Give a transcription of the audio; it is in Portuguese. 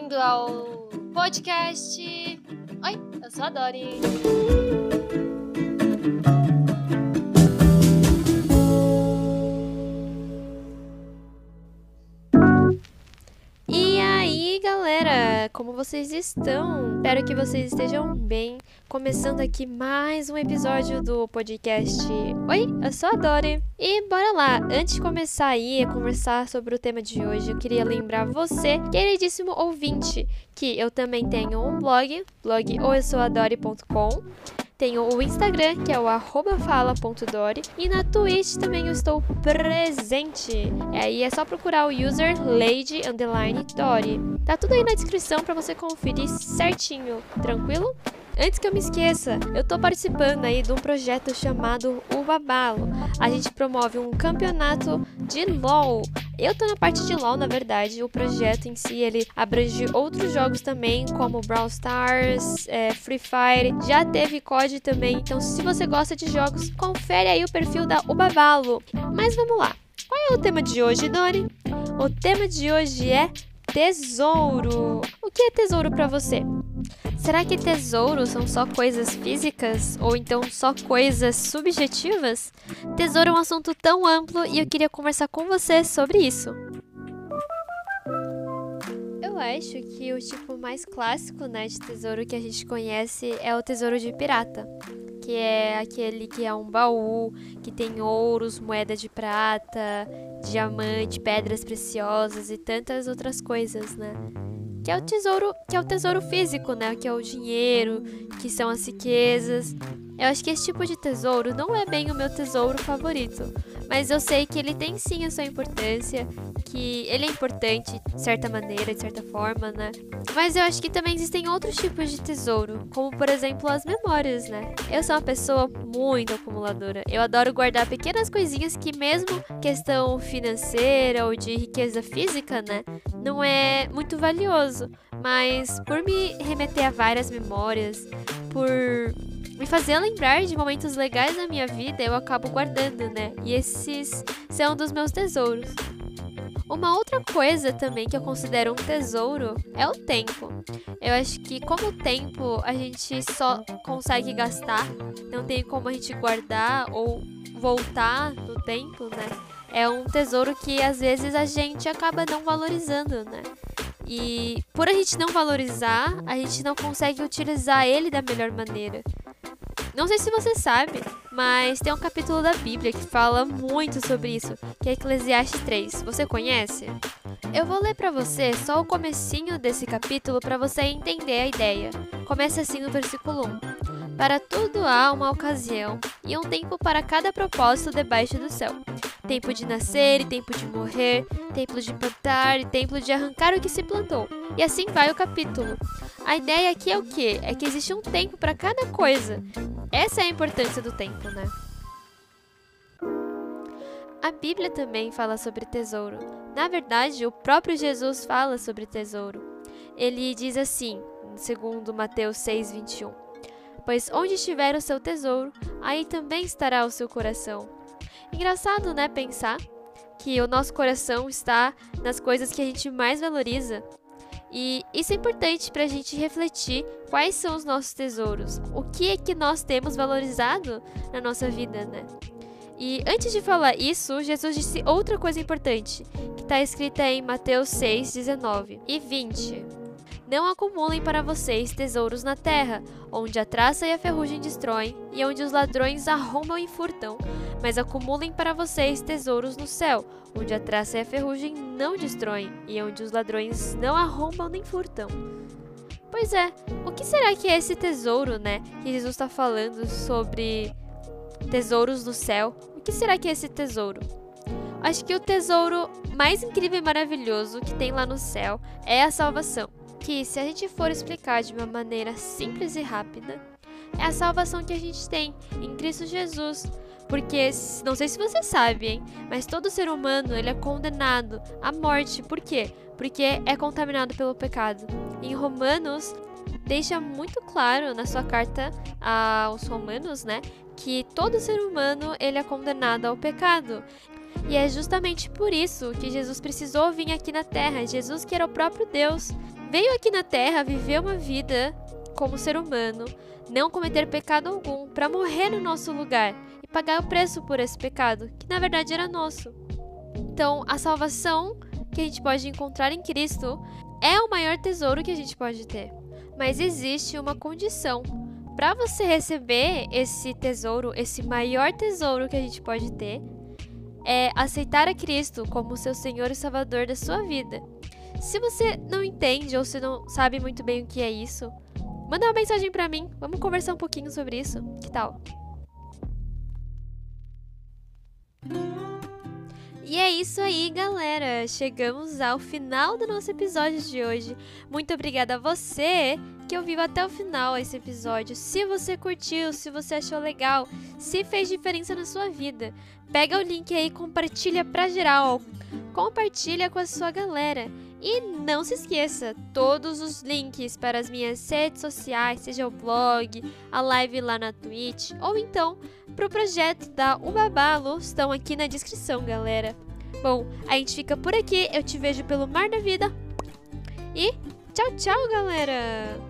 bem-vindo ao podcast. Oi, eu sou a Dori. Como vocês estão? Espero que vocês estejam bem. Começando aqui mais um episódio do podcast. Oi, eu sou a Dori. E bora lá, antes de começar aí a conversar sobre o tema de hoje, eu queria lembrar você, queridíssimo ouvinte, que eu também tenho um blog, blog. Tenho o Instagram, que é o fala.dori. E na Twitch também eu estou presente. Aí é só procurar o user Lady Underline Dori. Tá tudo aí na descrição para você conferir certinho, tranquilo? Antes que eu me esqueça, eu tô participando aí de um projeto chamado O Babalo. A gente promove um campeonato de LoL. Eu tô na parte de LoL, na verdade. O projeto em si, ele abrange outros jogos também, como Brawl Stars, é, Free Fire. Já teve COD também. Então, se você gosta de jogos, confere aí o perfil da Ubabalo. Mas vamos lá. Qual é o tema de hoje, Dori? O tema de hoje é tesouro. O que é tesouro para você? Será que tesouros são só coisas físicas ou então só coisas subjetivas? Tesouro é um assunto tão amplo e eu queria conversar com você sobre isso. Eu acho que o tipo mais clássico né, de tesouro que a gente conhece é o tesouro de pirata, que é aquele que é um baú, que tem ouros, moeda de prata, diamante, pedras preciosas e tantas outras coisas, né? Que é o tesouro, que é o tesouro físico, né? Que é o dinheiro, que são as riquezas. Eu acho que esse tipo de tesouro não é bem o meu tesouro favorito, mas eu sei que ele tem sim a sua importância, que ele é importante de certa maneira, de certa forma, né? Mas eu acho que também existem outros tipos de tesouro, como por exemplo as memórias, né? Eu sou uma pessoa muito acumuladora. Eu adoro guardar pequenas coisinhas que mesmo questão financeira ou de riqueza física, né, não é muito valioso, mas por me remeter a várias memórias, por me fazer lembrar de momentos legais da minha vida, eu acabo guardando, né? E esses são dos meus tesouros. Uma outra coisa também que eu considero um tesouro é o tempo. Eu acho que como o tempo a gente só consegue gastar, não tem como a gente guardar ou voltar no tempo, né? É um tesouro que às vezes a gente acaba não valorizando, né? E por a gente não valorizar, a gente não consegue utilizar ele da melhor maneira. Não sei se você sabe, mas tem um capítulo da Bíblia que fala muito sobre isso, que é Eclesiastes 3. Você conhece? Eu vou ler para você só o comecinho desse capítulo para você entender a ideia. Começa assim no versículo 1. Para tudo há uma ocasião e um tempo para cada propósito debaixo do céu. Tempo de nascer e tempo de morrer, tempo de plantar e tempo de arrancar o que se plantou. E assim vai o capítulo. A ideia aqui é o que? É que existe um tempo para cada coisa. Essa é a importância do tempo, né? A Bíblia também fala sobre tesouro. Na verdade, o próprio Jesus fala sobre tesouro. Ele diz assim, segundo Mateus 6:21: Pois onde estiver o seu tesouro, aí também estará o seu coração. Engraçado, né, pensar que o nosso coração está nas coisas que a gente mais valoriza e isso é importante para a gente refletir quais são os nossos tesouros, o que é que nós temos valorizado na nossa vida, né? E antes de falar isso, Jesus disse outra coisa importante, que está escrita em Mateus 6, 19 e 20. Não acumulem para vocês tesouros na terra, onde a traça e a ferrugem destroem, e onde os ladrões arrombam e furtam. Mas acumulem para vocês tesouros no céu, onde a traça e a ferrugem não destroem, e onde os ladrões não arrombam nem furtam. Pois é, o que será que é esse tesouro, né? Que Jesus está falando sobre tesouros do céu. O que será que é esse tesouro? Acho que o tesouro mais incrível e maravilhoso que tem lá no céu é a salvação que, se a gente for explicar de uma maneira simples e rápida, é a salvação que a gente tem em Cristo Jesus. Porque, não sei se você sabe, hein, mas todo ser humano ele é condenado à morte. Por quê? Porque é contaminado pelo pecado. Em Romanos, deixa muito claro na sua carta aos Romanos, né, que todo ser humano ele é condenado ao pecado. E é justamente por isso que Jesus precisou vir aqui na Terra. Jesus que era o próprio Deus veio aqui na Terra viver uma vida como ser humano, não cometer pecado algum, para morrer no nosso lugar e pagar o preço por esse pecado, que na verdade era nosso. Então, a salvação que a gente pode encontrar em Cristo é o maior tesouro que a gente pode ter. Mas existe uma condição. Para você receber esse tesouro, esse maior tesouro que a gente pode ter, é aceitar a Cristo como seu Senhor e Salvador da sua vida. Se você não entende ou se não sabe muito bem o que é isso, manda uma mensagem para mim. Vamos conversar um pouquinho sobre isso. Que tal? E é isso aí, galera. Chegamos ao final do nosso episódio de hoje. Muito obrigada a você que ouviu até o final esse episódio. Se você curtiu, se você achou legal, se fez diferença na sua vida, pega o link aí e compartilha pra geral. Compartilha com a sua galera. E não se esqueça, todos os links para as minhas redes sociais, seja o blog, a live lá na Twitch, ou então para o projeto da Ubabalo, estão aqui na descrição, galera. Bom, a gente fica por aqui, eu te vejo pelo mar da vida. E tchau, tchau, galera!